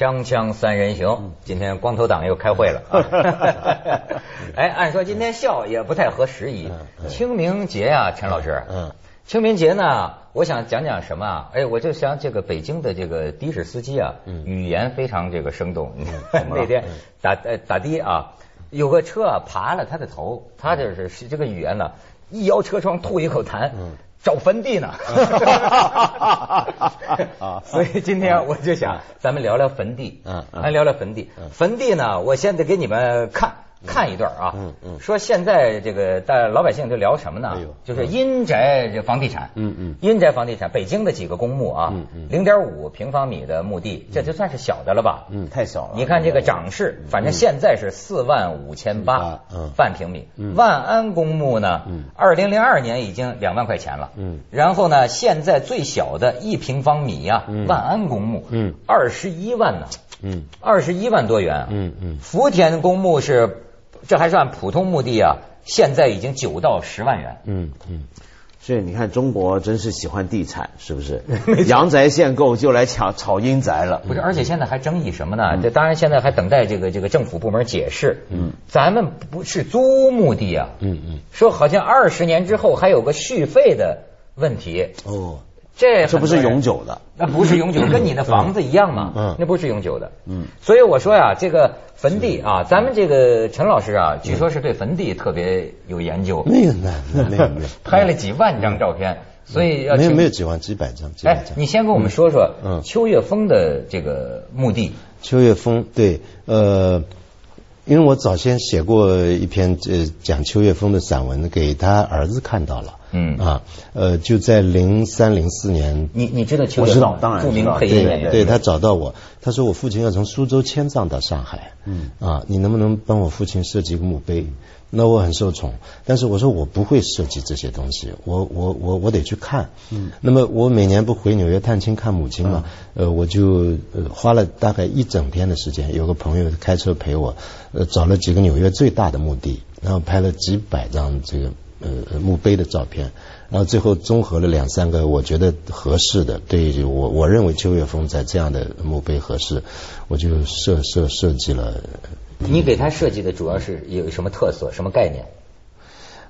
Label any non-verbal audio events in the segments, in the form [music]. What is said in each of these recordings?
锵锵三人行，今天光头党又开会了。[laughs] [laughs] 哎，按说今天笑也不太合时宜。清明节啊，陈老师。嗯。清明节呢，我想讲讲什么啊？哎，我就想这个北京的这个的士司机啊，语言非常这个生动。[laughs] 那天打呃打的啊，有个车啊爬了他的头，他就是这个语言呢，一摇车窗吐一口痰。找坟地呢，啊。[laughs] 所以今天我就想，咱们聊聊坟地，嗯，来聊聊坟地。坟地呢，我现在给你们看。看一段啊，嗯嗯，说现在这个大老百姓就聊什么呢？就是阴宅这房地产，嗯嗯，阴宅房地产，北京的几个公墓啊，零点五平方米的墓地，这就算是小的了吧？嗯，太小了。你看这个涨势，反正现在是四万五千八，嗯，半平米。万安公墓呢，嗯，二零零二年已经两万块钱了，嗯，然后呢，现在最小的一平方米呀，万安公墓，嗯，二十一万呢，嗯，二十一万多元，嗯嗯，福田公墓是。这还算普通墓地啊！现在已经九到十万元。嗯嗯，所以你看，中国真是喜欢地产，是不是？[laughs] 阳宅限购就来抢炒阴宅了。不是，而且现在还争议什么呢？这当然现在还等待这个这个政府部门解释。嗯，咱们不是租墓地啊。嗯嗯，说好像二十年之后还有个续费的问题。哦。这这不是永久的，那不是永久，跟你的房子一样嘛，嗯，那不是永久的，嗯，所以我说呀，这个坟地啊，咱们这个陈老师啊，据说是对坟地特别有研究，没有那没有没有，拍了几万张照片，所以要没有没有几万几百张，哎，你先跟我们说说，嗯，秋月峰的这个墓地，秋月峰对，呃。因为我早先写过一篇呃讲秋月峰的散文，给他儿子看到了，嗯啊，呃就在零三零四年，你你知道我知道当然著名配音员，对他找到我，他说我父亲要从苏州迁葬到上海，嗯啊，你能不能帮我父亲设计一个墓碑？那我很受宠，但是我说我不会设计这些东西，我我我我得去看。嗯，那么我每年不回纽约探亲看母亲嘛，呃，我就花了大概一整天的时间，有个朋友开车陪我，呃，找了几个纽约最大的墓地，然后拍了几百张这个呃墓碑的照片，然后最后综合了两三个我觉得合适的，对我我认为邱月峰在这样的墓碑合适，我就设设设计了。你给他设计的主要是有什么特色、什么概念？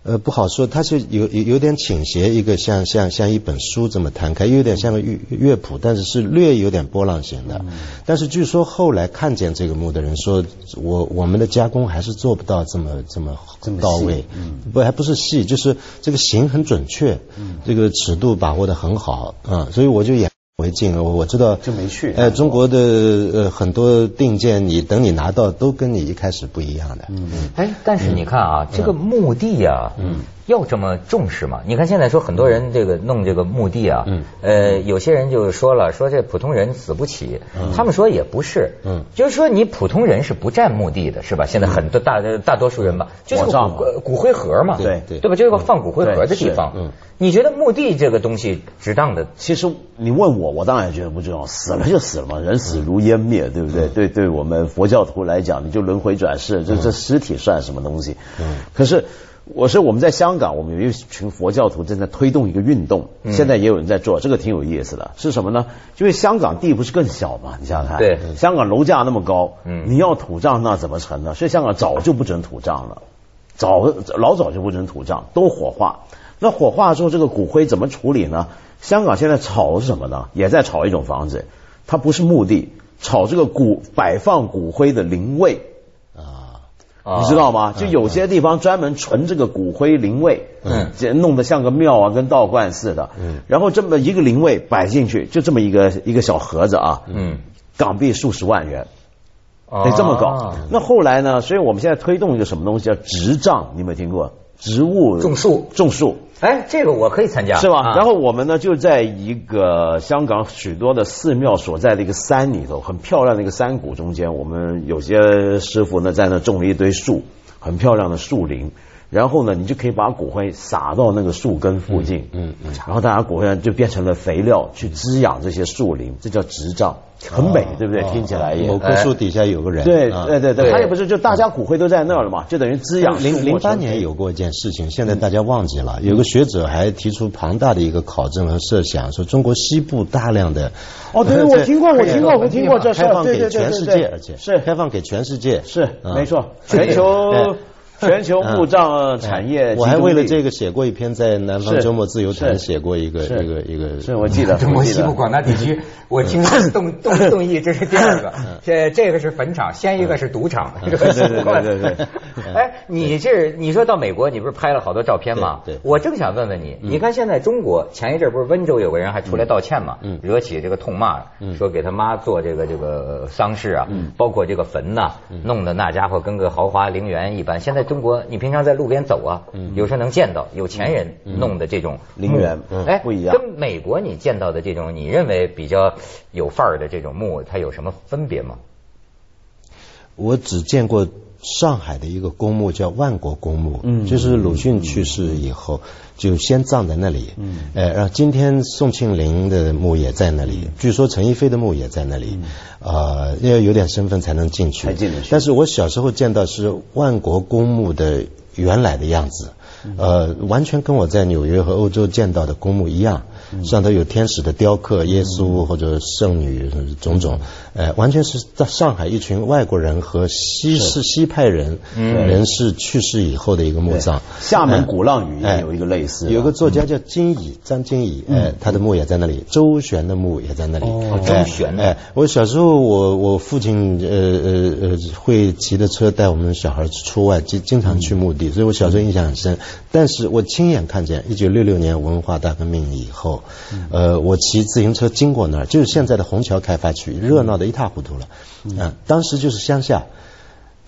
呃，不好说，它是有有有点倾斜，一个像像像一本书这么摊开，有点像个乐乐谱，但是是略有点波浪形的。但是据说后来看见这个墓的人说，我我们的加工还是做不到这么这么到位，不还不是细，就是这个形很准确，这个尺度把握的很好啊，所以我就演。为敬，我我知道就没去。呃，中国的呃很多定件，你等你拿到，都跟你一开始不一样的。嗯嗯。哎，但是你看啊，这个墓地呀，嗯。要这么重视吗？你看现在说很多人这个弄这个墓地啊，呃，有些人就说了，说这普通人死不起。他们说也不是，嗯就是说你普通人是不占墓地的，是吧？现在很多大大多数人吧，就是骨骨灰盒嘛，对对，对吧？就是个放骨灰盒的地方。嗯，你觉得墓地这个东西值当的？其实你问我，我当然觉得不重要。死了就死了嘛，人死如烟灭，对不对？对，对我们佛教徒来讲，你就轮回转世，这这尸体算什么东西？嗯，可是。我说我们在香港，我们有一群佛教徒正在推动一个运动，现在也有人在做，这个挺有意思的。是什么呢？因为香港地不是更小嘛，你想想看，对，香港楼价那么高，嗯，你要土葬那怎么成呢？所以香港早就不准土葬了，早老早就不准土葬，都火化。那火化之后，这个骨灰怎么处理呢？香港现在炒是什么呢？也在炒一种房子，它不是墓地，炒这个骨摆放骨灰的灵位。你知道吗？就有些地方专门存这个骨灰灵位，嗯，弄得像个庙啊，跟道观似的，嗯，然后这么一个灵位摆进去，就这么一个一个小盒子啊，嗯，港币数十万元，得这么搞。那后来呢？所以我们现在推动一个什么东西叫执账，你有没有听过？植物种树，种树。哎，这个我可以参加，是吧？然后我们呢，就在一个香港许多的寺庙所在的一个山里头，很漂亮的一个山谷中间，我们有些师傅呢在那种了一堆树，很漂亮的树林。然后呢，你就可以把骨灰撒到那个树根附近，嗯嗯，然后大家骨灰就变成了肥料，去滋养这些树林，这叫植葬，很美，对不对？听起来也。某棵树底下有个人。对对对对，他也不是，就大家骨灰都在那儿了嘛，就等于滋养。零零八年有过一件事情，现在大家忘记了。有个学者还提出庞大的一个考证和设想，说中国西部大量的。哦，[laughs] 对，我听过，我听过，我听过这事开放给全世界，而且是开放给全世界，是没错，全球。全球墓葬产业，我还为了这个写过一篇，在南方周末自由谈写过一个一个一个。是我记得，中国西部广大地区，我听 [laughs] 动动动议，这是第二个，这这个是坟场，先一个是赌场，对对对对对。[laughs] 哎，你这你说到美国，你不是拍了好多照片吗？对，我正想问问你，你看现在中国前一阵不是温州有个人还出来道歉嘛？嗯，惹起这个痛骂，说给他妈做这个这个丧事啊，包括这个坟呐，弄得那家伙跟个豪华陵园一般。现在中国，你平常在路边走啊，有时候能见到有钱人弄的这种陵园，哎，不一样。跟美国你见到的这种，你认为比较有范儿的这种墓，它有什么分别吗？我只见过。上海的一个公墓叫万国公墓，嗯，就是鲁迅去世以后就先葬在那里，嗯，呃，然后今天宋庆龄的墓也在那里，据说陈逸飞的墓也在那里，呃，要有点身份才能进去，才进得去。但是我小时候见到是万国公墓的原来的样子，呃，完全跟我在纽约和欧洲见到的公墓一样。上头有天使的雕刻，耶稣或者圣女种种，呃，完全是在上海一群外国人和西式西派人人士去世以后的一个墓葬。厦门鼓浪屿也有一个类似，有个作家叫金乙，张金乙，哎，他的墓也在那里。周旋的墓也在那里。周旋，哎，我小时候我我父亲呃呃呃会骑着车带我们小孩出外，经经常去墓地，所以我小时候印象很深。但是我亲眼看见一九六六年文化大革命以后。呃，我骑自行车经过那儿，就是现在的虹桥开发区，热闹的一塌糊涂了。啊，当时就是乡下，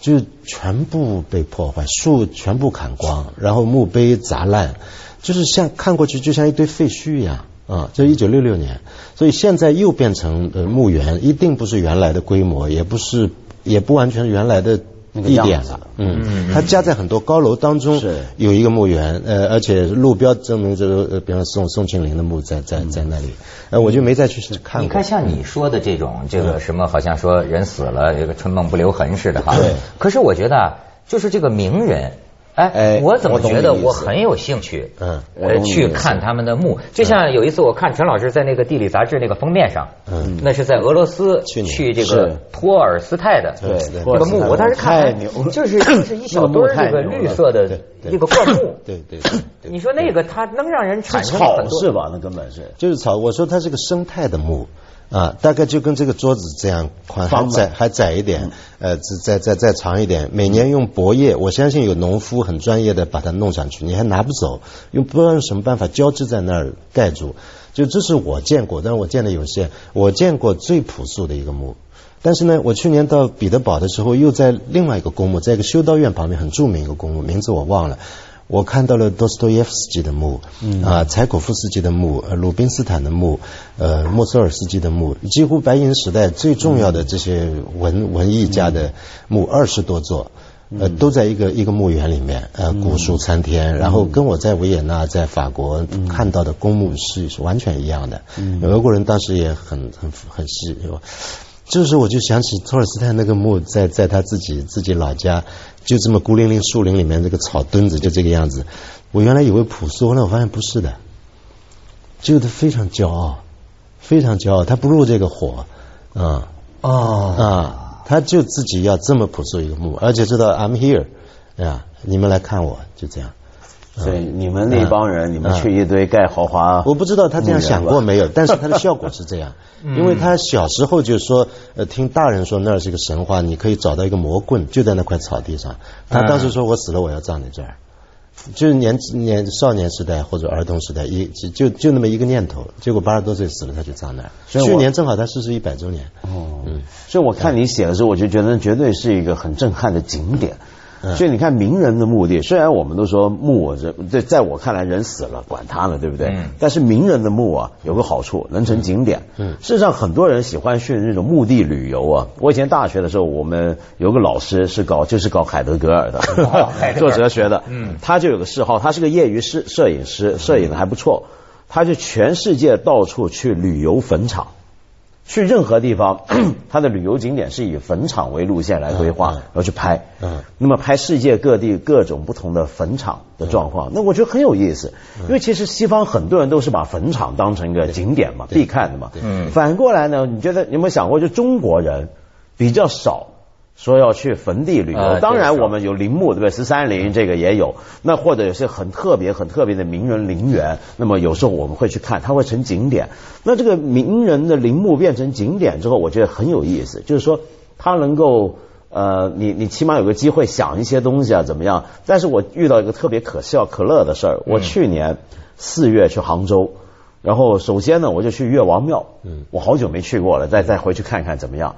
就全部被破坏，树全部砍光，然后墓碑砸烂，就是像看过去就像一堆废墟一样啊。这一九六六年，所以现在又变成呃墓园，一定不是原来的规模，也不是，也不完全原来的。地点了，嗯嗯，它夹在很多高楼当中，是有一个墓园，呃，而且路标证明这个，呃，比方宋宋庆龄的墓在在在那里，呃，我就没再去看。你看像你说的这种，这个什么好像说人死了，这个春梦不留痕似的哈。对。可是我觉得，就是这个名人。哎，我怎么觉得我很有兴趣？嗯，呃，去看他们的墓，就像有一次我看陈老师在那个地理杂志那个封面上，嗯，那是在俄罗斯去这个托尔斯泰的对那个墓，我当时看就是 [coughs] 就是一小堆这个绿色的那个灌木，[coughs] 对对，你说那个它能让人产生很多是吧？那根本是就是草。我说它是个生态的墓。啊，大概就跟这个桌子这样宽，还窄还窄一点，呃，再再再长一点。每年用薄叶，我相信有农夫很专业的把它弄上去，你还拿不走，用不知道用什么办法交织在那儿盖住。就这是我见过，但是我见的有限。我见过最朴素的一个墓，但是呢，我去年到彼得堡的时候，又在另外一个公墓，在一个修道院旁边很著名一个公墓，名字我忘了。我看到了多斯托耶夫斯基的墓，啊，柴可夫斯基的墓，呃鲁宾斯坦的墓，呃，莫索尔斯基的墓，几乎白银时代最重要的这些文文艺家的墓二十多座，呃，都在一个一个墓园里面，呃，古树参天，然后跟我在维也纳在法国看到的公墓是是完全一样的。嗯。俄国人当时也很很很细。这时候我就想起托尔斯泰那个墓，在在他自己自己老家，就这么孤零零树林里面，这个草墩子就这个样子。我原来以为朴素，后来我发现不是的，就他非常骄傲，非常骄傲，他不入这个火，啊哦啊，他就自己要这么朴素一个墓，而且知道 I'm here，啊，你们来看我，就这样。所以你们那帮人，你们去一堆盖豪华，我不知道他这样想过没有，但是他的效果是这样，[laughs] 因为他小时候就说，呃，听大人说那儿是一个神话，你可以找到一个魔棍，就在那块草地上。他当时说我死了我要葬在这儿，就是年年少年时代或者儿童时代一就就那么一个念头，结果八十多岁死了他就葬那儿。去年正好他逝世一百周年。哦，嗯，所以我看你写的时候，我就觉得绝对是一个很震撼的景点。所以你看名人的墓地，虽然我们都说墓这在在我看来人死了管他呢，对不对？但是名人的墓啊有个好处，能成景点。事实上很多人喜欢去那种墓地旅游啊。我以前大学的时候，我们有个老师是搞就是搞海德格尔的，做哲学的。嗯，他就有个嗜好，他是个业余摄摄影师，摄影的还不错。他就全世界到处去旅游坟场。去任何地方，[clears throat] 它的旅游景点是以坟场为路线来规划，然后去拍。嗯，那么拍世界各地各种不同的坟场的状况，那我觉得很有意思。因为其实西方很多人都是把坟场当成一个景点嘛，必看的嘛。嗯，反过来呢，你觉得有没有想过，就中国人比较少。说要去坟地旅游，当然我们有陵墓，对不对？十三陵这个也有，那或者有些很特别、很特别的名人陵园，那么有时候我们会去看，它会成景点。那这个名人的陵墓变成景点之后，我觉得很有意思，就是说它能够呃，你你起码有个机会想一些东西啊，怎么样？但是我遇到一个特别可笑可乐的事儿，我去年四月去杭州，然后首先呢，我就去岳王庙，嗯，我好久没去过了，再再回去看看怎么样。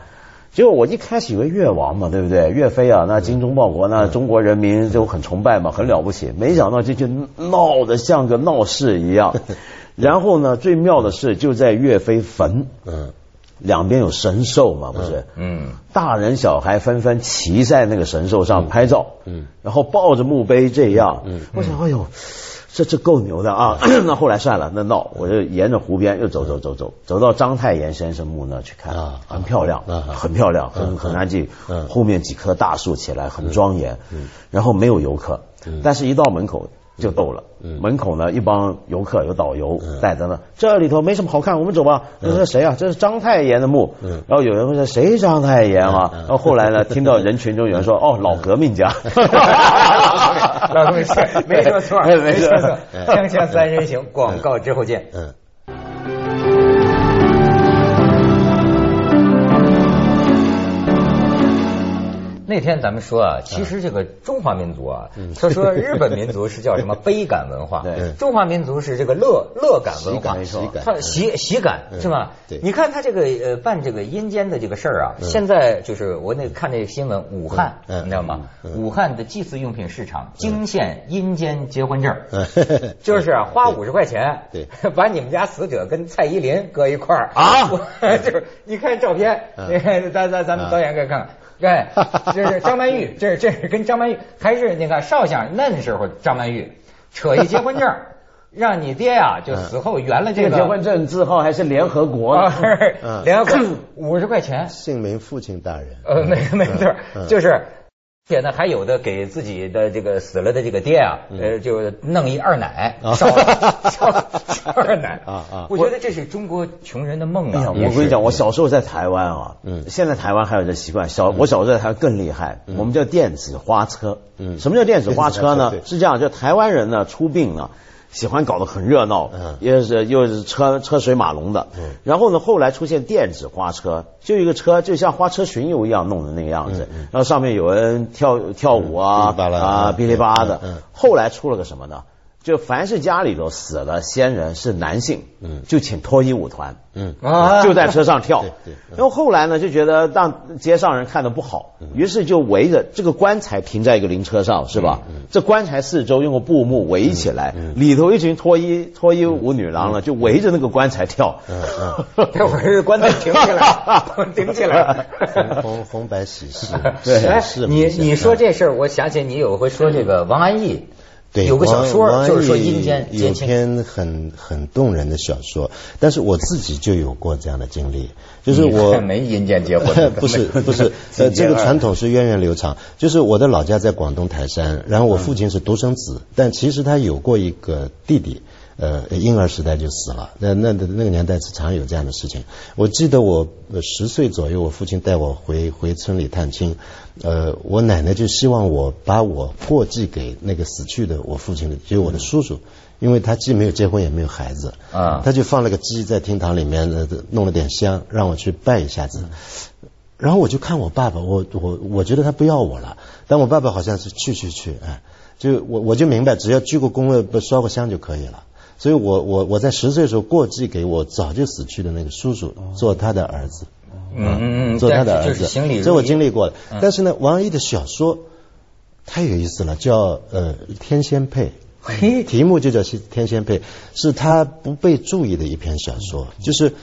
结果我一开始以为越王嘛，对不对？岳飞啊，那精忠报国，那中国人民就很崇拜嘛，很了不起。没想到这就闹得像个闹事一样。[laughs] 然后呢，最妙的是就在岳飞坟，嗯，两边有神兽嘛，不是？嗯，大人小孩纷纷骑在那个神兽上拍照，嗯，然后抱着墓碑这样，嗯，我想，哎呦。这这够牛的啊！[clears throat] 那后来算了，那闹，我就沿着湖边又走走走走，走到章太炎先生墓那去看，很漂亮，很漂亮，很很安静。后面几棵大树起来，很庄严。然后没有游客，但是一到门口。就逗了，门口呢一帮游客，有导游带着呢。这里头没什么好看，我们走吧。这是谁啊？这是章太炎的墓。然后有人问谁章太炎啊？然后后来呢，听到人群中有人说：“ [laughs] 哦，老革命家。”老革命家，[laughs] 没说错，[laughs] 没说错。锵锵三人行，广告之后见。嗯。那天咱们说啊，其实这个中华民族啊，他说日本民族是叫什么 [laughs] 悲感文化，中华民族是这个乐乐感文化，他喜喜感是吧？你看他这个呃办这个阴间的这个事儿啊，现在就是我那看那个新闻，武汉你知道吗？武汉的祭祀用品市场惊现阴间结婚证，[laughs] 就是花五十块钱，[laughs] 把你们家死者跟蔡依林搁一块儿。啊，就是你看照片，咱咱咱们导演给看看。对，这是张曼玉，[laughs] 这是这是跟张曼玉还是那个少想嫩时候张曼玉扯一结婚证，[laughs] 让你爹呀就死后圆了这个结婚证字号还是联合国，联合国五十块钱，姓名父亲大人，呃，没没错，就是。且呢，还有的给自己的这个死了的这个爹啊，呃，就弄一二奶，烧烧二奶 [laughs] 啊啊！我觉得这是中国穷人的梦啊！我跟你讲，我小时候在台湾啊，嗯，现在台湾还有这习惯。小我小时候在台湾更厉害，我们叫电子花车。嗯，什么叫电子花车呢？是这样，就台湾人呢出殡了。喜欢搞得很热闹，嗯也是又是车车水马龙的。嗯然后呢，后来出现电子花车，就一个车，就像花车巡游一样弄的那个样子。然后上面有人跳跳舞啊啊，噼里啪啦的。后来出了个什么呢？就凡是家里头死了先人是男性，嗯，就请脱衣舞团，嗯啊，就在车上跳。然后后来呢，就觉得让街上人看的不好，于是就围着这个棺材停在一个灵车上，是吧？这棺材四周用个布幕围起来，里头一群脱衣脱衣舞女郎呢，就围着那个棺材跳。嗯嗯，这会儿棺材顶起来，[laughs] 顶起来，红红白喜事。[laughs] 对，你你说这事儿，我想起你有回说这个王安忆。对，有个小说就是说阴间有篇很很动人的小说，但是我自己就有过这样的经历，就是我没阴间结婚，[laughs] 不是不 [laughs] 是，呃，这个传统是源远流长，就是我的老家在广东台山，然后我父亲是独生子，但其实他有过一个弟弟。呃，婴儿时代就死了，那那那个年代是常有这样的事情。我记得我十岁左右，我父亲带我回回村里探亲，呃，我奶奶就希望我把我过继给那个死去的我父亲的，就是我的叔叔，因为他既没有结婚也没有孩子，啊，他就放了个鸡在厅堂里面，弄了点香，让我去拜一下子。然后我就看我爸爸，我我我觉得他不要我了，但我爸爸好像是去去去，哎，就我我就明白，只要鞠个躬了，不烧个香就可以了。所以我我我在十岁的时候过继给我早就死去的那个叔叔做他的儿子，嗯嗯嗯，做他的儿子，这我经历过的。但是呢，王安忆的小说太有意思了，叫呃天仙配，嘿，题目就叫天仙配，是他不被注意的一篇小说，就是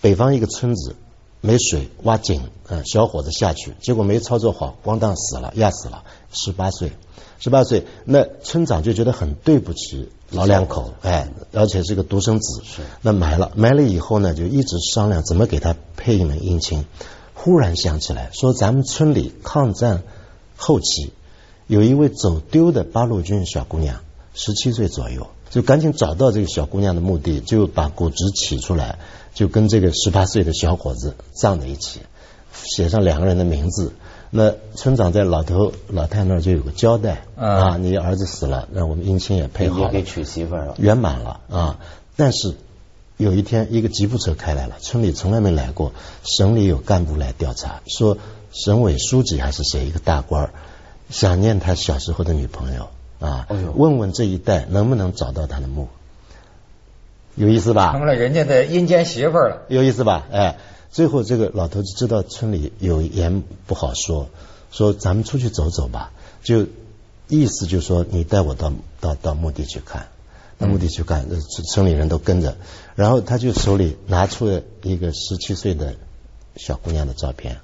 北方一个村子没水挖井，嗯，小伙子下去，结果没操作好，咣当死了，压死了，十八岁，十八岁，那村长就觉得很对不起老两口，哎，而且是个独生子，是，那埋了，埋了以后呢，就一直商量怎么给他配一门姻亲，忽然想起来，说咱们村里抗战后期。有一位走丢的八路军小姑娘，十七岁左右，就赶紧找到这个小姑娘的墓地，就把骨殖取出来，就跟这个十八岁的小伙子葬在一起，写上两个人的名字。那村长在老头老太那儿就有个交代啊，你儿子死了，那我们姻亲也配好了，也给娶媳妇了，圆满了啊。但是有一天，一个吉普车开来了，村里从来没来过，省里有干部来调查，说省委书记还是谁，一个大官儿。想念他小时候的女朋友啊，问问这一代能不能找到他的墓，有意思吧？成了人家的阴间媳妇了，有意思吧？哎，最后这个老头子知道村里有言不好说，说咱们出去走走吧，就意思就说你带我到到到墓地去看，到墓地去看，村村里人都跟着，然后他就手里拿出了一个十七岁的小姑娘的照片，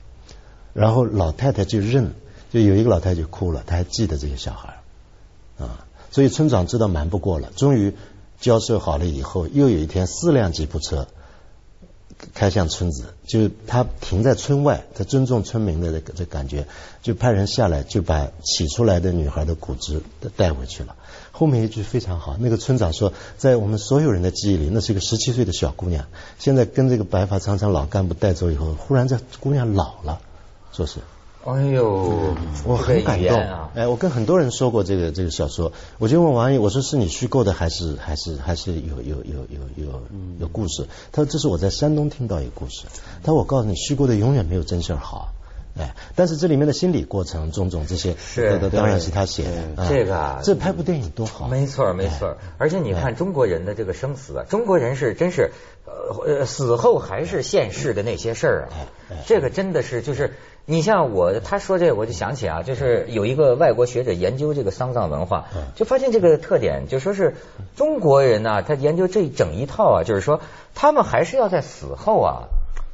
然后老太太就认。就有一个老太太就哭了，她还记得这个小孩啊，所以村长知道瞒不过了，终于交涉好了以后，又有一天四辆吉普车开向村子，就他停在村外，他尊重村民的这个这感觉，就派人下来就把取出来的女孩的骨殖带回去了。后面一句非常好，那个村长说，在我们所有人的记忆里，那是一个十七岁的小姑娘，现在跟这个白发苍苍老干部带走以后，忽然这姑娘老了，说是。哎呦，我很感动啊！哎，我跟很多人说过这个这个小说，我就问王毅，我说是你虚构的还是还是还是有有有有有有故事？他说这是我在山东听到一个故事。他说我告诉你，虚构的永远没有真事儿好。哎，但是这里面的心理过程种种这些，是当然是他写的。这个这拍部电影多好，没错没错。而且你看中国人的这个生死啊，中国人是真是呃死后还是现世的那些事儿啊，这个真的是就是。你像我，他说这，我就想起啊，就是有一个外国学者研究这个丧葬文化，就发现这个特点，就说是中国人呢，他研究这整一套啊，就是说他们还是要在死后啊，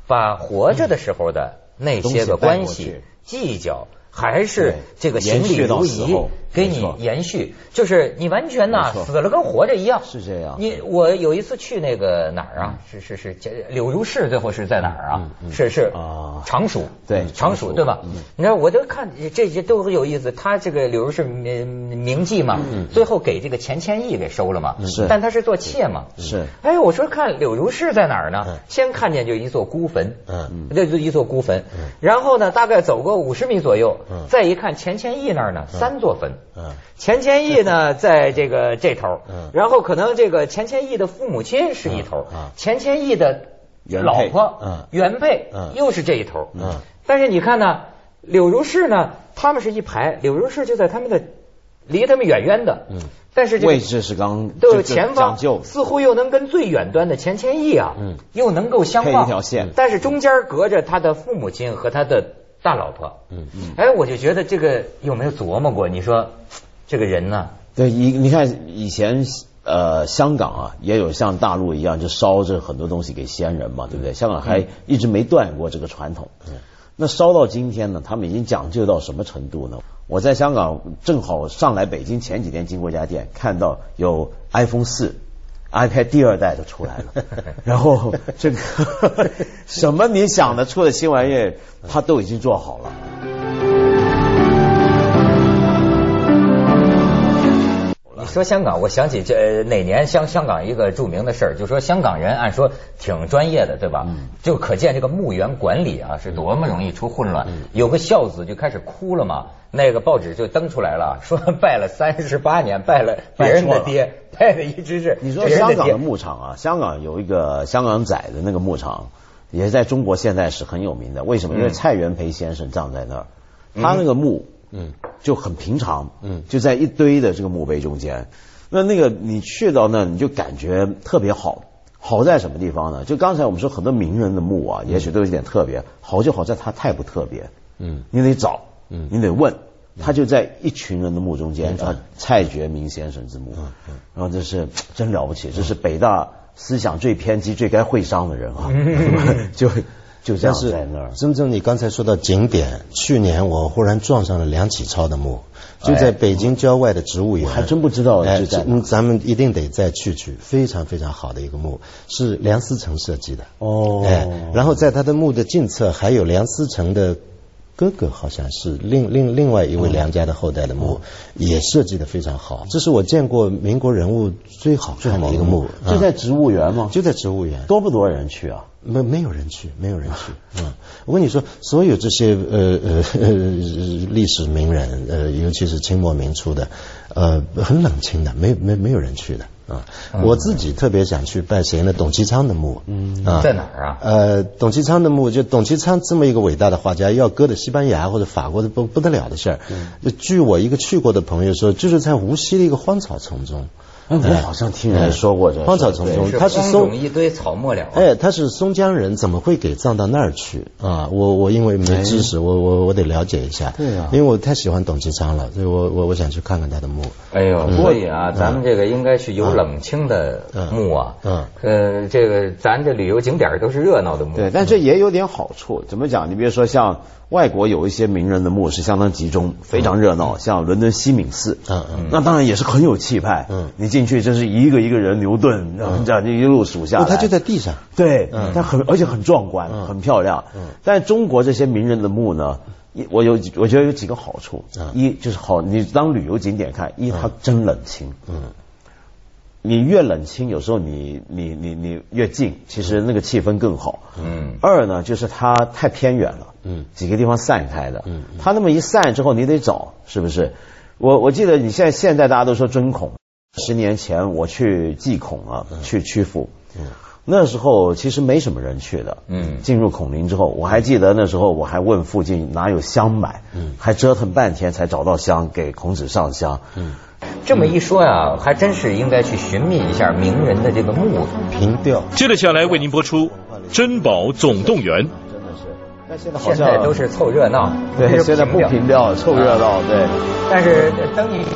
把活着的时候的那些个关系计较。还是这个行礼如仪，给你延续，就是你完全呐死了跟活着一样。是这样。你我有一次去那个哪儿啊？是是是，柳如是最后是在哪儿啊？是是啊，常熟对常熟对吧？你知道我都看这些都很有意思。他这个柳如是名名妓嘛，最后给这个钱谦益给收了嘛。是，但他是做妾嘛。是。哎，我说看柳如是在哪儿呢？先看见就一座孤坟，嗯，这就一座孤坟。然后呢，大概走个五十米左右。再一看钱谦益那儿呢，三座坟。钱谦益呢，在这个这头。然后可能这个钱谦益的父母亲是一头。钱谦益的老婆原配又是这一头。但是你看呢，柳如是呢，他们是一排，柳如是就在他们的离他们远远的。但是这位置是刚都前方，似乎又能跟最远端的钱谦益啊，又能够相望一条线。但是中间隔着他的父母亲和他的。大老婆，嗯嗯，哎，我就觉得这个有没有琢磨过？你说这个人呢？对，你你看以前呃香港啊，也有像大陆一样就烧着很多东西给先人嘛，对不对？香港还一直没断过这个传统。嗯，那烧到今天呢，他们已经讲究到什么程度呢？我在香港正好上来北京前几天经过一家店，看到有 iPhone 四。iPad 第二代就出来了，[laughs] 然后这个 [laughs] 什么你想得出的新玩意，他都已经做好了。你说香港，我想起这哪年香香港一个著名的事儿，就说香港人按说挺专业的，对吧？就可见这个墓园管理啊是多么容易出混乱。有个孝子就开始哭了嘛。那个报纸就登出来了，[laughs] 说拜了三十八年，拜了别人的爹，拜的一直是。你说香港的牧场啊，香港有一个香港仔的那个牧场，也在中国现在是很有名的。为什么？因为蔡元培先生葬在那儿，他那个墓，嗯，就很平常，嗯，就在一堆的这个墓碑中间。那那个你去到那，你就感觉特别好。好在什么地方呢？就刚才我们说很多名人的墓啊，也许都有点特别。好就好在它太不特别，嗯，你得找。嗯，你得问，他就在一群人的墓中间，啊，蔡觉明先生之墓，然后这是真了不起，这是北大思想最偏激、最该会商的人啊，[laughs] 就就这样在那儿。真正你刚才说到景点，去年我忽然撞上了梁启超的墓，就在北京郊外的植物园，还真不知道。哎，咱们一定得再去去，非常非常好的一个墓，是梁思成设计的。哦，哎，然后在他的墓的近侧还有梁思成的。哥哥好像是另另另外一位梁家的后代的墓，也设计的非常好。这是我见过民国人物最好看的一个墓。就在植物园吗？就在植物园。多不多人去啊？没没有人去，没有人去。[laughs] 嗯，我跟你说，所有这些呃呃历史名人，呃，尤其是清末明初的，呃，很冷清的，没没没有人去的。啊，我自己特别想去拜谁呢？董其昌的墓。嗯，在哪儿啊？呃，董其昌的墓，就董其昌这么一个伟大的画家，要搁在西班牙或者法国的不不得了的事儿。嗯，据我一个去过的朋友说，就是在无锡的一个荒草丛中。我好像听人说过这荒草丛中，他是松一堆草木了。哎，他是松江人，怎么会给葬到那儿去啊？我我因为没知识，我我我得了解一下。对啊，因为我太喜欢董其昌了，所以我我我想去看看他的墓。哎呦，过瘾啊，咱们这个应该去有冷清的墓啊。嗯。呃，这个咱这旅游景点都是热闹的墓。对，但这也有点好处。怎么讲？你比如说像。外国有一些名人的墓是相当集中，非常热闹，像伦敦西敏寺，嗯嗯，那当然也是很有气派，嗯，你进去真是一个一个人牛顿，这样就一路数下来，他就在地上，对，他很而且很壮观，很漂亮，嗯，但中国这些名人的墓呢，我有我觉得有几个好处，一就是好，你当旅游景点看，一它真冷清，嗯。你越冷清，有时候你你你你越近，其实那个气氛更好。嗯。二呢，就是它太偏远了。嗯。几个地方散开的。嗯。它那么一散之后，你得找，是不是？我我记得你现在现在大家都说针孔，十年前我去祭孔啊，去曲阜。嗯。那时候其实没什么人去的。嗯。进入孔林之后，我还记得那时候我还问附近哪有香买。嗯。还折腾半天才找到香，给孔子上香。嗯。这么一说呀，还真是应该去寻觅一下名人的这个墓凭吊。接着下来为您播出《珍宝总动员》。真的是，但现在现在都是凑热闹，对，现在不凭吊，凑热闹，对。但是等你。